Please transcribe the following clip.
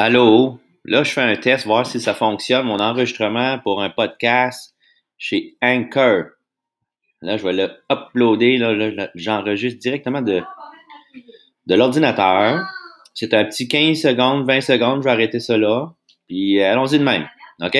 Allô? Là, je fais un test, voir si ça fonctionne, mon enregistrement pour un podcast chez Anchor. Là, je vais le uploader. Là, j'enregistre directement de, de l'ordinateur. C'est un petit 15 secondes, 20 secondes, je vais arrêter ça là. Puis euh, allons-y de même. OK?